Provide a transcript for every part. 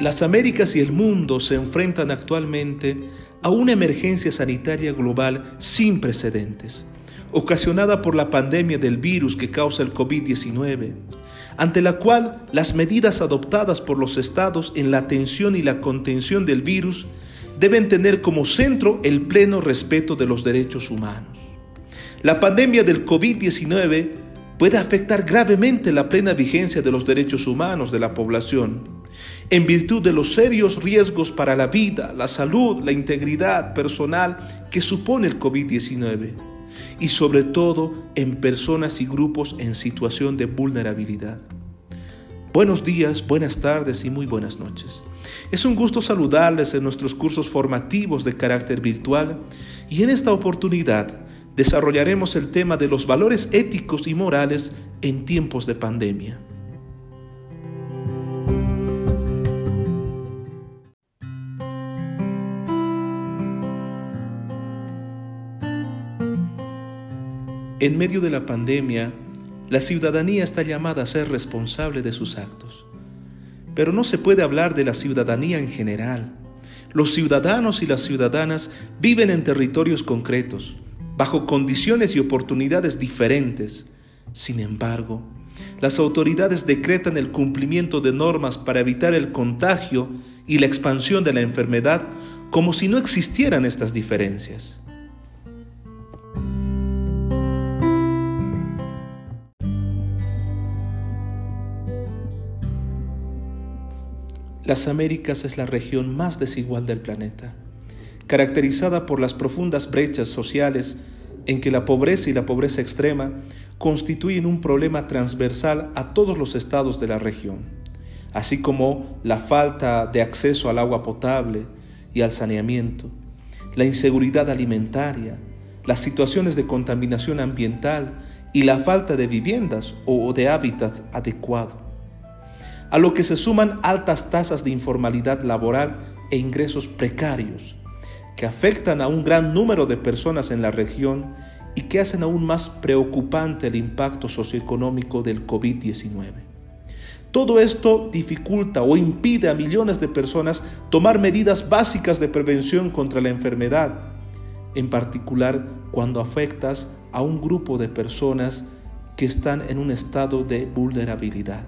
Las Américas y el mundo se enfrentan actualmente a una emergencia sanitaria global sin precedentes, ocasionada por la pandemia del virus que causa el COVID-19, ante la cual las medidas adoptadas por los estados en la atención y la contención del virus deben tener como centro el pleno respeto de los derechos humanos. La pandemia del COVID-19 puede afectar gravemente la plena vigencia de los derechos humanos de la población en virtud de los serios riesgos para la vida, la salud, la integridad personal que supone el COVID-19 y sobre todo en personas y grupos en situación de vulnerabilidad. Buenos días, buenas tardes y muy buenas noches. Es un gusto saludarles en nuestros cursos formativos de carácter virtual y en esta oportunidad desarrollaremos el tema de los valores éticos y morales en tiempos de pandemia. En medio de la pandemia, la ciudadanía está llamada a ser responsable de sus actos. Pero no se puede hablar de la ciudadanía en general. Los ciudadanos y las ciudadanas viven en territorios concretos, bajo condiciones y oportunidades diferentes. Sin embargo, las autoridades decretan el cumplimiento de normas para evitar el contagio y la expansión de la enfermedad como si no existieran estas diferencias. Las Américas es la región más desigual del planeta, caracterizada por las profundas brechas sociales en que la pobreza y la pobreza extrema constituyen un problema transversal a todos los estados de la región, así como la falta de acceso al agua potable y al saneamiento, la inseguridad alimentaria, las situaciones de contaminación ambiental y la falta de viviendas o de hábitat adecuado a lo que se suman altas tasas de informalidad laboral e ingresos precarios, que afectan a un gran número de personas en la región y que hacen aún más preocupante el impacto socioeconómico del COVID-19. Todo esto dificulta o impide a millones de personas tomar medidas básicas de prevención contra la enfermedad, en particular cuando afectas a un grupo de personas que están en un estado de vulnerabilidad.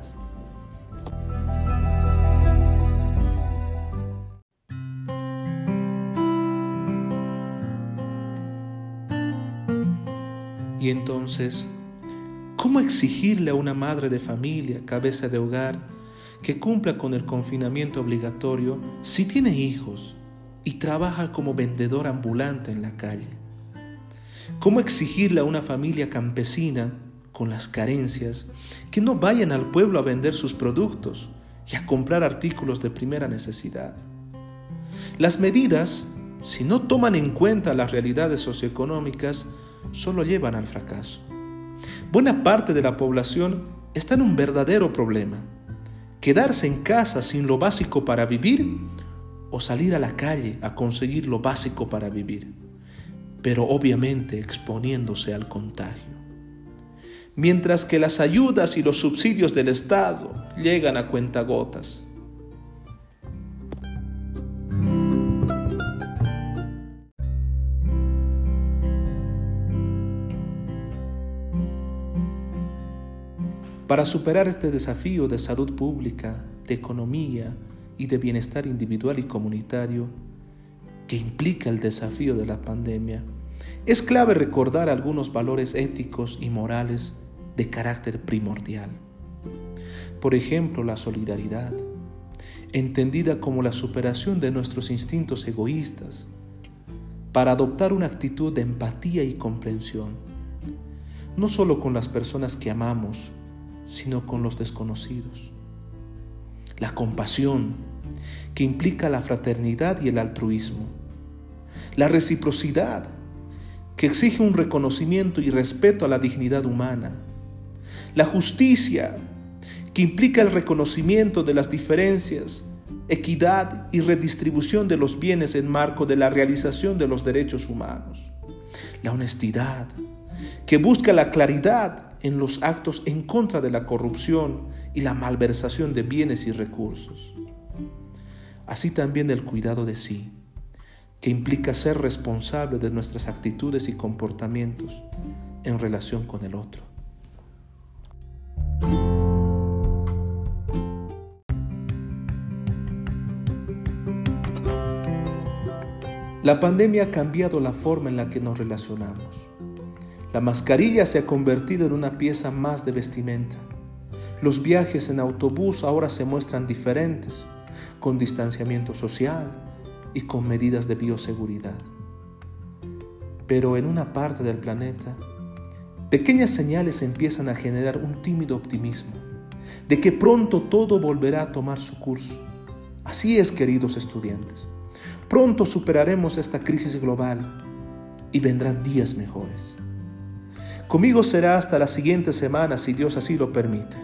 Y entonces, ¿cómo exigirle a una madre de familia, cabeza de hogar, que cumpla con el confinamiento obligatorio si tiene hijos y trabaja como vendedor ambulante en la calle? ¿Cómo exigirle a una familia campesina con las carencias que no vayan al pueblo a vender sus productos y a comprar artículos de primera necesidad? Las medidas, si no toman en cuenta las realidades socioeconómicas, solo llevan al fracaso. Buena parte de la población está en un verdadero problema. Quedarse en casa sin lo básico para vivir o salir a la calle a conseguir lo básico para vivir, pero obviamente exponiéndose al contagio. Mientras que las ayudas y los subsidios del Estado llegan a cuentagotas. Para superar este desafío de salud pública, de economía y de bienestar individual y comunitario que implica el desafío de la pandemia, es clave recordar algunos valores éticos y morales de carácter primordial. Por ejemplo, la solidaridad, entendida como la superación de nuestros instintos egoístas, para adoptar una actitud de empatía y comprensión, no solo con las personas que amamos, sino con los desconocidos. La compasión, que implica la fraternidad y el altruismo. La reciprocidad, que exige un reconocimiento y respeto a la dignidad humana. La justicia, que implica el reconocimiento de las diferencias, equidad y redistribución de los bienes en marco de la realización de los derechos humanos. La honestidad, que busca la claridad en los actos en contra de la corrupción y la malversación de bienes y recursos. así también el cuidado de sí, que implica ser responsable de nuestras actitudes y comportamientos en relación con el otro. La pandemia ha cambiado la forma en la que nos relacionamos. La mascarilla se ha convertido en una pieza más de vestimenta. Los viajes en autobús ahora se muestran diferentes, con distanciamiento social y con medidas de bioseguridad. Pero en una parte del planeta, pequeñas señales empiezan a generar un tímido optimismo de que pronto todo volverá a tomar su curso. Así es, queridos estudiantes. Pronto superaremos esta crisis global y vendrán días mejores. Conmigo será hasta la siguiente semana si Dios así lo permite.